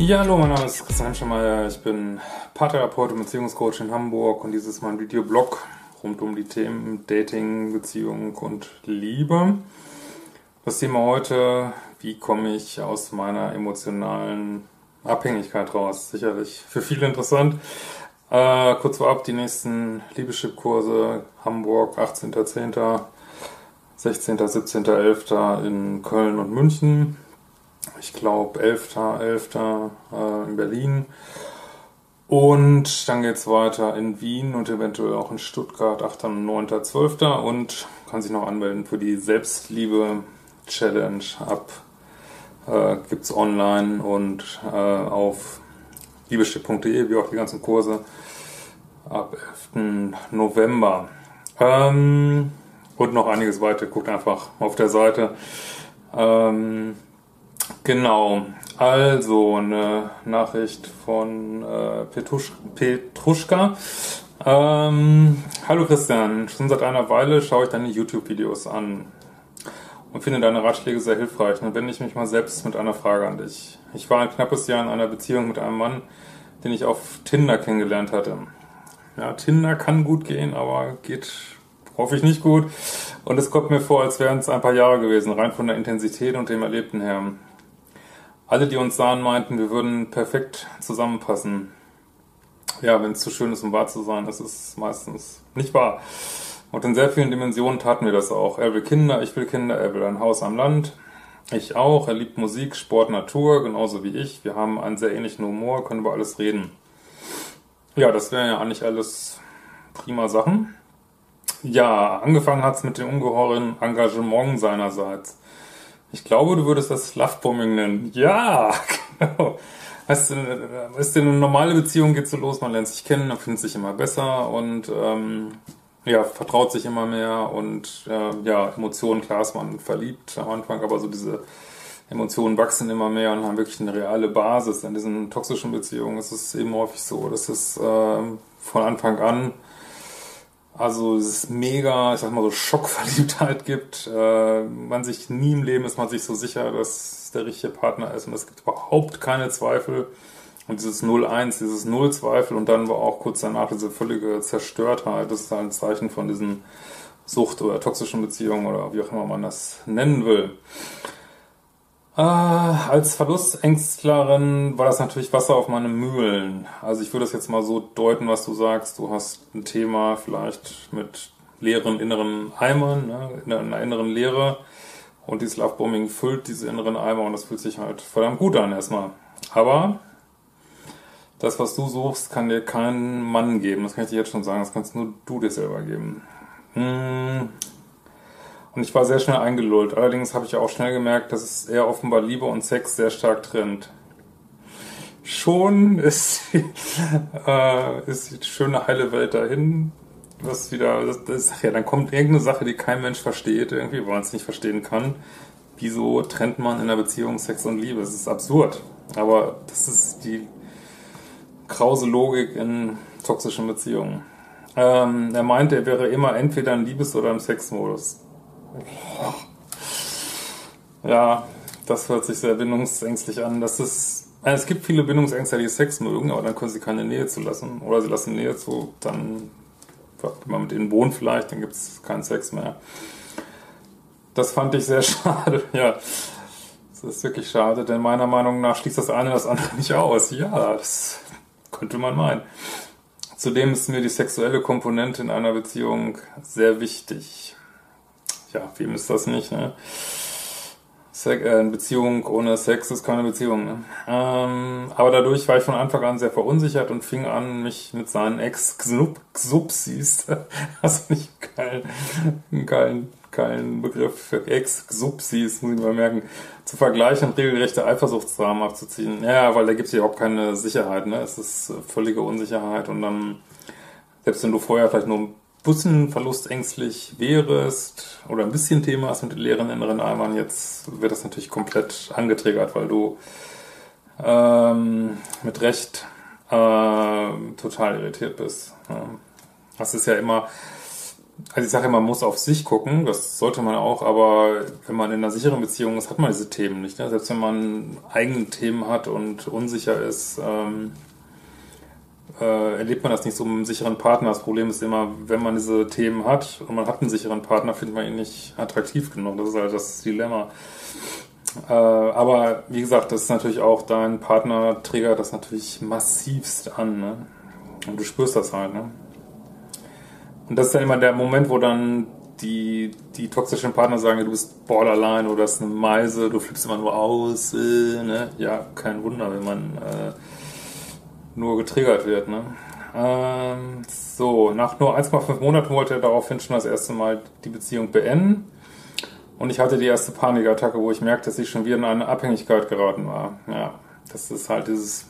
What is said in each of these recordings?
Ja, hallo, mein Name ist Christian Schemeier. Ich bin Paartherapeut und Beziehungscoach in Hamburg und dieses ist mein Videoblog rund um die Themen Dating, Beziehung und Liebe. Das Thema heute, wie komme ich aus meiner emotionalen Abhängigkeit raus? Sicherlich für viele interessant. Äh, kurz vorab, die nächsten Liebeschip-Kurse Hamburg, 18.10., 16., 17.11. in Köln und München. Ich glaube 11.11. Äh, in Berlin. Und dann geht's weiter in Wien und eventuell auch in Stuttgart, 8. und 9. 12. Und kann sich noch anmelden für die Selbstliebe Challenge ab. Äh, gibt's online und äh, auf liebestipp.de, wie auch die ganzen Kurse, ab 11. November. Ähm, und noch einiges weiter. Guckt einfach auf der Seite. Ähm, genau. Also, eine Nachricht von äh, Petrusch Petruschka. Ähm, Hallo Christian, schon seit einer Weile schaue ich deine YouTube-Videos an und finde deine Ratschläge sehr hilfreich. Dann wende ich mich mal selbst mit einer Frage an dich. Ich war ein knappes Jahr in einer Beziehung mit einem Mann, den ich auf Tinder kennengelernt hatte. Ja, Tinder kann gut gehen, aber geht hoffe ich nicht gut. Und es kommt mir vor, als wären es ein paar Jahre gewesen, rein von der Intensität und dem Erlebten her. Alle, die uns sahen, meinten, wir würden perfekt zusammenpassen. Ja, wenn es zu schön ist, um wahr zu sein, das ist meistens nicht wahr. Und in sehr vielen Dimensionen taten wir das auch. Er will Kinder, ich will Kinder, er will ein Haus am Land. Ich auch. Er liebt Musik, Sport, Natur, genauso wie ich. Wir haben einen sehr ähnlichen Humor, können über alles reden. Ja, das wären ja eigentlich alles prima Sachen. Ja, angefangen hat's mit dem ungeheuren Engagement seinerseits. Ich glaube, du würdest das Lovebombing nennen. Ja, genau. Weißt du, eine normale Beziehung geht so los, man lernt sich kennen, man findet sich immer besser und ähm, ja, vertraut sich immer mehr und äh, ja, Emotionen, klar ist man verliebt am Anfang, aber so diese Emotionen wachsen immer mehr und haben wirklich eine reale Basis. In diesen toxischen Beziehungen ist es eben häufig so, dass es äh, von Anfang an also es ist mega, ich sag mal so Schockverliebtheit gibt. Äh, man sich nie im Leben ist man sich so sicher, dass der richtige Partner ist und es gibt überhaupt keine Zweifel. Und dieses 0-1, dieses Null-Zweifel und dann war auch kurz danach diese völlige Zerstörtheit, das ist ein Zeichen von diesen Sucht- oder toxischen Beziehungen oder wie auch immer man das nennen will. Äh, als Verlustängstlerin war das natürlich Wasser auf meine Mühlen. Also ich würde das jetzt mal so deuten, was du sagst. Du hast ein Thema vielleicht mit leeren inneren Eimern, ne, in einer inneren Leere. Und dieses Lovebombing füllt diese inneren Eimer und das fühlt sich halt verdammt gut an erstmal. Aber das, was du suchst, kann dir kein Mann geben. Das kann ich dir jetzt schon sagen. Das kannst nur du dir selber geben. Hm. Und ich war sehr schnell eingelullt. Allerdings habe ich auch schnell gemerkt, dass es eher offenbar Liebe und Sex sehr stark trennt. Schon ist, äh, ist die schöne heile Welt dahin. Was wieder, das, das, ja, dann kommt irgendeine Sache, die kein Mensch versteht, irgendwie, weil man es nicht verstehen kann. Wieso trennt man in einer Beziehung Sex und Liebe? Das ist absurd. Aber das ist die krause Logik in toxischen Beziehungen. Ähm, er meinte, er wäre immer entweder im Liebes- oder im Sexmodus. Ja, das hört sich sehr bindungsängstlich an. Das ist, also es gibt viele Bindungsängste, die Sex mögen, aber dann können sie keine Nähe zulassen. Oder sie lassen Nähe zu, dann, wenn man mit ihnen wohnt vielleicht, dann gibt es keinen Sex mehr. Das fand ich sehr schade, ja. Das ist wirklich schade, denn meiner Meinung nach schließt das eine das andere nicht aus. Ja, das könnte man meinen. Zudem ist mir die sexuelle Komponente in einer Beziehung sehr wichtig. Ja, wem ist das nicht, ne? Sex, äh, Beziehung ohne Sex ist keine Beziehung. Ne? Ähm, aber dadurch war ich von Anfang an sehr verunsichert und fing an, mich mit seinen Ex-Xupsis, hast du nicht einen geilen, geilen, geilen Begriff für Ex-Xupsis, muss ich mal merken, zu vergleichen und regelrechte Eifersuchtsdramen abzuziehen. Ja, weil da gibt es überhaupt keine Sicherheit. Ne? Es ist völlige Unsicherheit und dann, selbst wenn du vorher vielleicht nur ein bisschen verlustängstlich wärst oder ein bisschen Thema hast mit leeren inneren Eimern, jetzt wird das natürlich komplett angetriggert, weil du ähm, mit Recht äh, total irritiert bist. Ja. Das ist ja immer, also ich sage immer, man muss auf sich gucken, das sollte man auch, aber wenn man in einer sicheren Beziehung ist, hat man diese Themen nicht. Ne? Selbst wenn man eigene Themen hat und unsicher ist, ähm, äh, erlebt man das nicht so mit einem sicheren Partner. Das Problem ist immer, wenn man diese Themen hat und man hat einen sicheren Partner, findet man ihn nicht attraktiv genug. Das ist halt das Dilemma. Äh, aber wie gesagt, das ist natürlich auch dein Partner triggert das natürlich massivst an. Ne? Und du spürst das halt. Ne? Und das ist dann immer der Moment, wo dann die, die toxischen Partner sagen, du bist borderline oder das ist eine Meise, du flippst immer nur aus. Äh, ne? Ja, kein Wunder, wenn man äh, nur getriggert wird. Ne? Ähm, so, nach nur 1,5 Monaten wollte er daraufhin schon das erste Mal die Beziehung beenden. Und ich hatte die erste Panikattacke, wo ich merkte, dass ich schon wieder in eine Abhängigkeit geraten war. Ja, das ist halt dieses.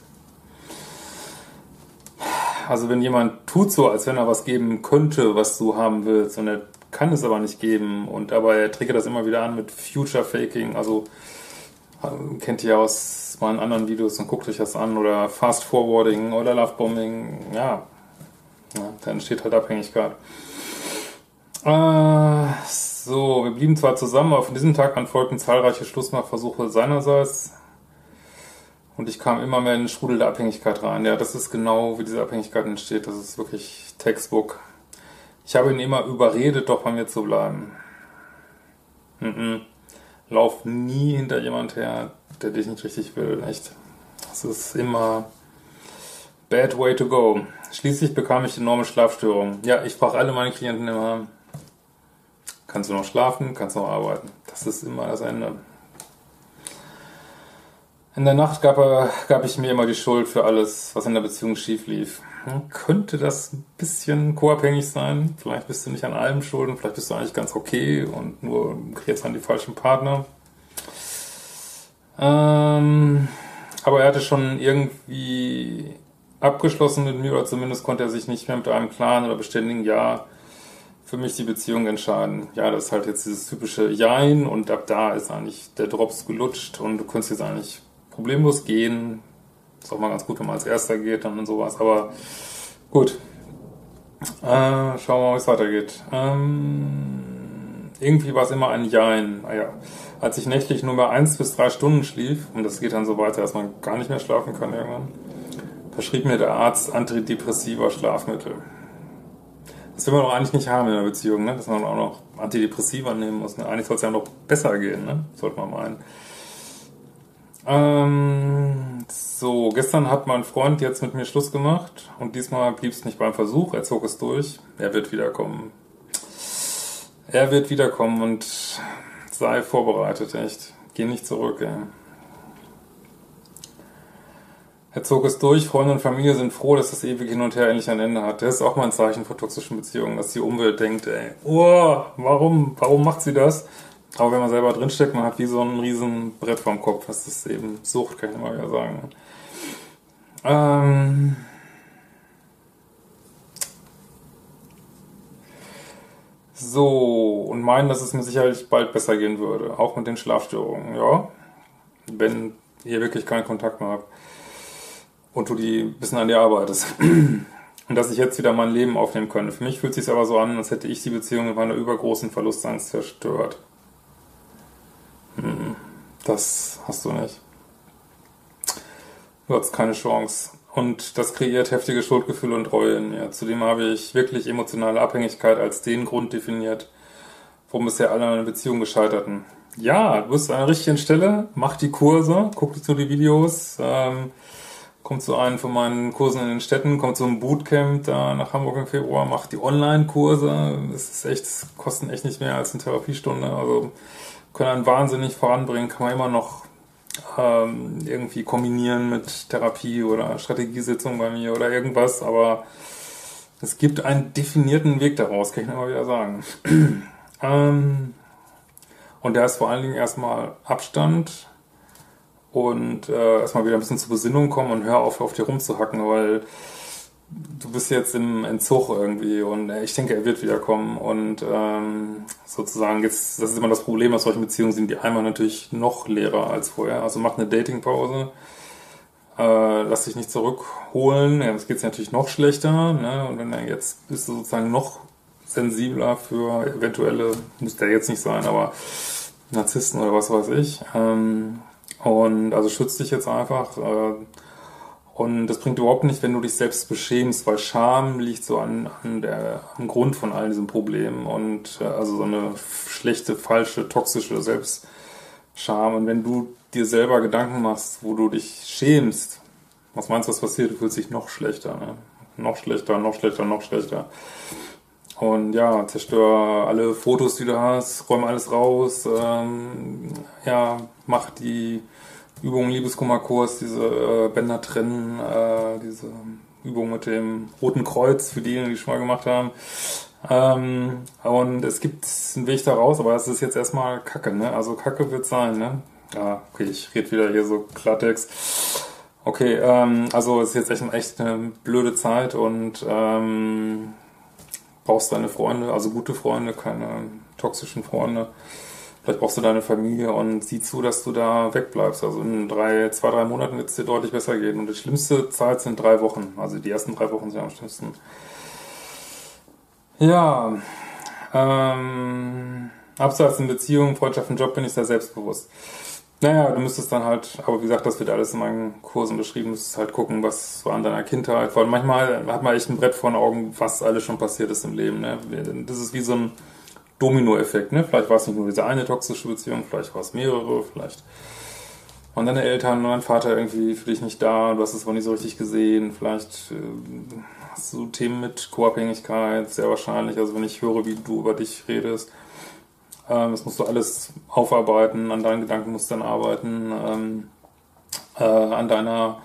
Also wenn jemand tut so, als wenn er was geben könnte, was du haben willst, und er kann es aber nicht geben, und aber er das immer wieder an mit Future Faking, also kennt ihr aus meinen anderen Videos und guckt euch das an oder Fast Forwarding oder Love Bombing, ja, ja da entsteht halt Abhängigkeit. Äh, so, wir blieben zwar zusammen, aber von diesem Tag an folgten zahlreiche Schlussmachversuche seinerseits und ich kam immer mehr in den Strudel der Abhängigkeit rein. Ja, das ist genau, wie diese Abhängigkeit entsteht. Das ist wirklich Textbook. Ich habe ihn immer überredet, doch bei mir zu bleiben. Mhm lauf nie hinter jemand her, der dich nicht richtig will. Echt. Das ist immer bad way to go. Schließlich bekam ich enorme Schlafstörungen. Ja, ich frage alle meine Klienten immer, kannst du noch schlafen, kannst du noch arbeiten. Das ist immer das Ende. In der Nacht gab, er, gab ich mir immer die Schuld für alles, was in der Beziehung schief lief. Könnte das ein bisschen co-abhängig sein? Vielleicht bist du nicht an allem schuld und vielleicht bist du eigentlich ganz okay und nur kriegst dann die falschen Partner. Ähm, aber er hatte schon irgendwie abgeschlossen mit mir oder zumindest konnte er sich nicht mehr mit einem klaren oder beständigen Ja für mich die Beziehung entscheiden. Ja, das ist halt jetzt dieses typische Jein und ab da ist eigentlich der Drops gelutscht und du könntest jetzt eigentlich problemlos gehen. Ist auch mal ganz gut, wenn man als Erster geht dann und sowas. Aber gut. Äh, schauen wir mal, wie es weitergeht. Ähm, irgendwie war es immer ein Jein. Ah, ja. Als ich nächtlich nur mehr eins bis drei Stunden schlief, und das geht dann so weiter, dass man gar nicht mehr schlafen kann irgendwann, verschrieb mir der Arzt antidepressiva Schlafmittel. Das will man doch eigentlich nicht haben in einer Beziehung, ne? dass man auch noch Antidepressiva nehmen muss. Ne? Eigentlich soll es ja noch besser gehen, ne? sollte man meinen. Ähm, so, gestern hat mein Freund jetzt mit mir Schluss gemacht und diesmal blieb es nicht beim Versuch, er zog es durch. Er wird wiederkommen. Er wird wiederkommen und sei vorbereitet, echt. Geh nicht zurück, ey. Er zog es durch, Freunde und Familie sind froh, dass das ewige Hin und Her endlich ein Ende hat. Das ist auch mal ein Zeichen von toxischen Beziehungen, dass die Umwelt denkt, ey, oh, warum, warum macht sie das? Aber wenn man selber drinsteckt, man hat wie so ein riesen Brett vorm Kopf. Das ist eben Sucht, kann ich immer wieder sagen. Ähm so, und meinen, dass es mir sicherlich bald besser gehen würde. Auch mit den Schlafstörungen, ja. Wenn ihr wirklich keinen Kontakt mehr habt. Und du die bisschen an dir arbeitest. Und dass ich jetzt wieder mein Leben aufnehmen könnte. Für mich fühlt es sich aber so an, als hätte ich die Beziehung mit meiner übergroßen Verlustangst zerstört. Das hast du nicht. Du hast keine Chance. Und das kreiert heftige Schuldgefühle und Reue in mir. Zudem habe ich wirklich emotionale Abhängigkeit als den Grund definiert, warum bisher alle meine Beziehungen gescheiterten. Ja, du bist an der richtigen Stelle, mach die Kurse, guck dir zu die Videos, ähm, komm zu einem von meinen Kursen in den Städten, komm zu einem Bootcamp da nach Hamburg im Februar, mach die Online-Kurse. Das ist echt, kosten echt nicht mehr als eine Therapiestunde. Also können einen wahnsinnig voranbringen, kann man immer noch ähm, irgendwie kombinieren mit Therapie oder Strategiesitzung bei mir oder irgendwas, aber es gibt einen definierten Weg daraus, kann ich immer wieder sagen. ähm, und der ist vor allen Dingen erstmal Abstand und äh, erstmal wieder ein bisschen zur Besinnung kommen und hör auf, auf dir rumzuhacken, weil du bist jetzt im Entzug irgendwie und ich denke, er wird wiederkommen und ähm, sozusagen jetzt, das ist immer das Problem, aus solchen Beziehungen sind die einmal natürlich noch leerer als vorher. Also mach eine Datingpause, äh, lass dich nicht zurückholen, ja, das geht natürlich noch schlechter ne? und wenn er jetzt bist du sozusagen noch sensibler für eventuelle, muss der jetzt nicht sein, aber Narzissten oder was weiß ich. Ähm, und also schütz dich jetzt einfach. Äh, und das bringt überhaupt nicht, wenn du dich selbst beschämst, weil Scham liegt so an, an der, am Grund von all diesen Problemen und äh, also so eine schlechte, falsche, toxische Selbstscham. Und wenn du dir selber Gedanken machst, wo du dich schämst, was meinst du, was passiert? Du fühlst dich noch schlechter, ne? Noch schlechter, noch schlechter, noch schlechter. Und ja, zerstör alle Fotos, die du hast, räum alles raus, ähm, ja, mach die Übung Liebeskummerkurs, diese äh, Bänder trennen, äh, diese Übung mit dem Roten Kreuz für diejenigen, die schon mal gemacht haben. Ähm, und es gibt einen Weg da raus, aber es ist jetzt erstmal Kacke, ne? Also Kacke wird sein, ne? Ja, okay, ich rede wieder hier so Klartext. Okay, ähm, also es ist jetzt echt, echt eine blöde Zeit und ähm, brauchst deine Freunde, also gute Freunde, keine toxischen Freunde. Vielleicht brauchst du deine Familie und sieh zu, dass du da wegbleibst. Also in drei, zwei, drei Monaten wird es dir deutlich besser gehen. Und die schlimmste Zeit sind drei Wochen. Also die ersten drei Wochen sind am schlimmsten. Ja, ähm, abseits in Beziehungen, Freundschaften, Job bin ich sehr selbstbewusst. Naja, du müsstest dann halt, aber wie gesagt, das wird alles in meinen Kursen beschrieben, müsstest halt gucken, was war an deiner Kindheit. Weil manchmal hat man echt ein Brett vor den Augen, was alles schon passiert ist im Leben. Ne? Das ist wie so ein Dominoeffekt, ne? Vielleicht war es nicht nur diese eine toxische Beziehung, vielleicht war es mehrere, vielleicht waren deine Eltern und dein Vater irgendwie für dich nicht da, du hast es aber nicht so richtig gesehen, vielleicht äh, hast du Themen mit Co-Abhängigkeit, sehr wahrscheinlich, also wenn ich höre, wie du über dich redest, ähm, das musst du alles aufarbeiten, an deinen Gedankenmustern arbeiten, ähm, äh, an deiner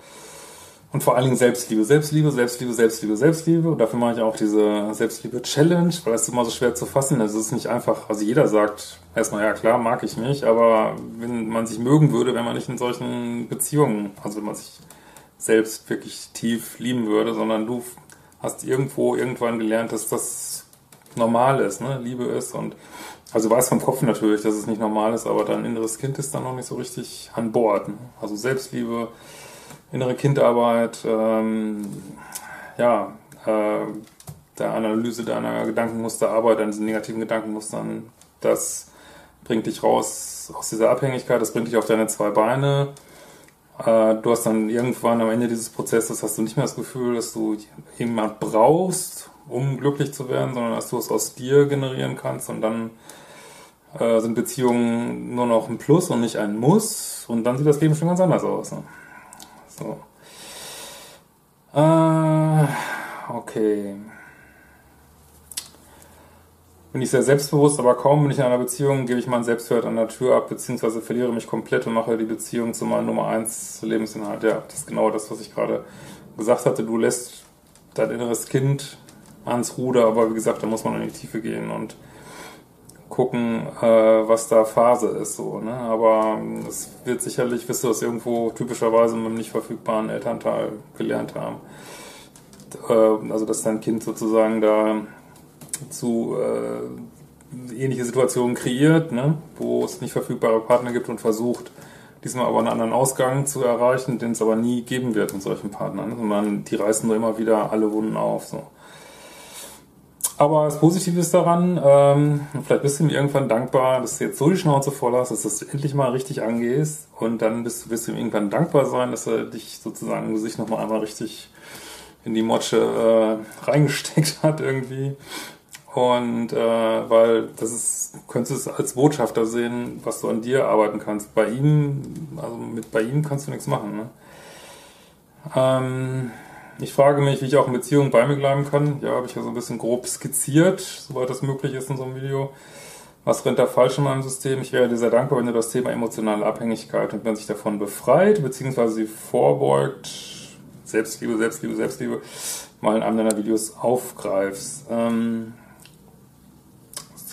und vor allen Dingen Selbstliebe, Selbstliebe, Selbstliebe, Selbstliebe, Selbstliebe. Und dafür mache ich auch diese Selbstliebe-Challenge, weil es ist immer so schwer zu fassen. Also es ist nicht einfach, also jeder sagt erstmal, ja klar, mag ich mich, aber wenn man sich mögen würde, wenn man nicht in solchen Beziehungen, also wenn man sich selbst wirklich tief lieben würde, sondern du hast irgendwo irgendwann gelernt, dass das normal ist, ne? Liebe ist und also weiß vom Kopf natürlich, dass es nicht normal ist, aber dein inneres Kind ist dann noch nicht so richtig an Bord. Ne? Also Selbstliebe, innere Kindarbeit, ähm, ja, äh, der Analyse deiner Gedankenmuster, Arbeit an diesen negativen Gedankenmustern, das bringt dich raus aus dieser Abhängigkeit, das bringt dich auf deine zwei Beine. Äh, du hast dann irgendwann am Ende dieses Prozesses hast du nicht mehr das Gefühl, dass du jemand brauchst, um glücklich zu werden, sondern dass du es aus dir generieren kannst und dann äh, sind Beziehungen nur noch ein Plus und nicht ein Muss und dann sieht das Leben schon ganz anders aus. Ne? So. Äh, okay. Bin ich sehr selbstbewusst, aber kaum bin ich in einer Beziehung, gebe ich meinen Selbstwert an der Tür ab, beziehungsweise verliere mich komplett und mache die Beziehung zu meinem Nummer 1 Lebensinhalt. Ja, das ist genau das, was ich gerade gesagt hatte. Du lässt dein inneres Kind ans Ruder, aber wie gesagt, da muss man in die Tiefe gehen und gucken, äh, was da Phase ist. So, ne? Aber es wird sicherlich, wirst du das irgendwo typischerweise mit einem nicht verfügbaren Elternteil gelernt haben. Äh, also dass dein Kind sozusagen da zu äh, ähnliche Situationen kreiert, ne? wo es nicht verfügbare Partner gibt und versucht, diesmal aber einen anderen Ausgang zu erreichen, den es aber nie geben wird mit solchen Partnern. Ne? Man, die reißen nur immer wieder alle Wunden auf. So. Aber das Positive ist daran, ähm, vielleicht bist du ihm irgendwann dankbar, dass du jetzt so die Schnauze voll hast, dass du es endlich mal richtig angehst und dann bist, wirst du ihm irgendwann dankbar sein, dass er dich sozusagen im Gesicht nochmal einmal richtig in die Motsche äh, reingesteckt hat irgendwie. Und äh, weil das ist, könntest du es als Botschafter sehen, was du an dir arbeiten kannst. Bei ihm, also mit bei ihm kannst du nichts machen. Ne? Ähm, ich frage mich, wie ich auch in Beziehungen bei mir bleiben kann. Ja, habe ich ja so ein bisschen grob skizziert, soweit das möglich ist in so einem Video. Was rennt da falsch in meinem System? Ich wäre dir sehr dankbar, wenn du das Thema emotionale Abhängigkeit und wenn sich davon befreit, beziehungsweise sie vorbeugt, Selbstliebe, Selbstliebe, Selbstliebe, mal in einem deiner Videos aufgreifst. Ähm,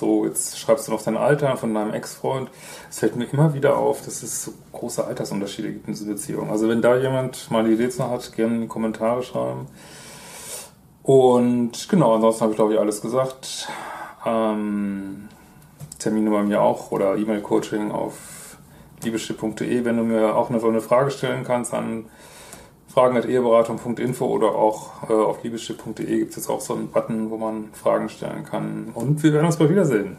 so, jetzt schreibst du noch dein Alter von deinem Ex-Freund. Es fällt mir immer wieder auf, dass es so große Altersunterschiede gibt in dieser Beziehung. Also wenn da jemand mal eine Idee hat, gerne in die Kommentare schreiben. Und genau, ansonsten habe ich glaube ich alles gesagt. Ähm, Termine bei mir auch oder E-Mail-Coaching auf liebeschiff.de, wenn du mir auch eine, eine Frage stellen kannst an fragen.eheberatung.info oder auch äh, auf liebeschiff.de gibt es jetzt auch so einen Button, wo man Fragen stellen kann. Und wir werden uns bald wiedersehen.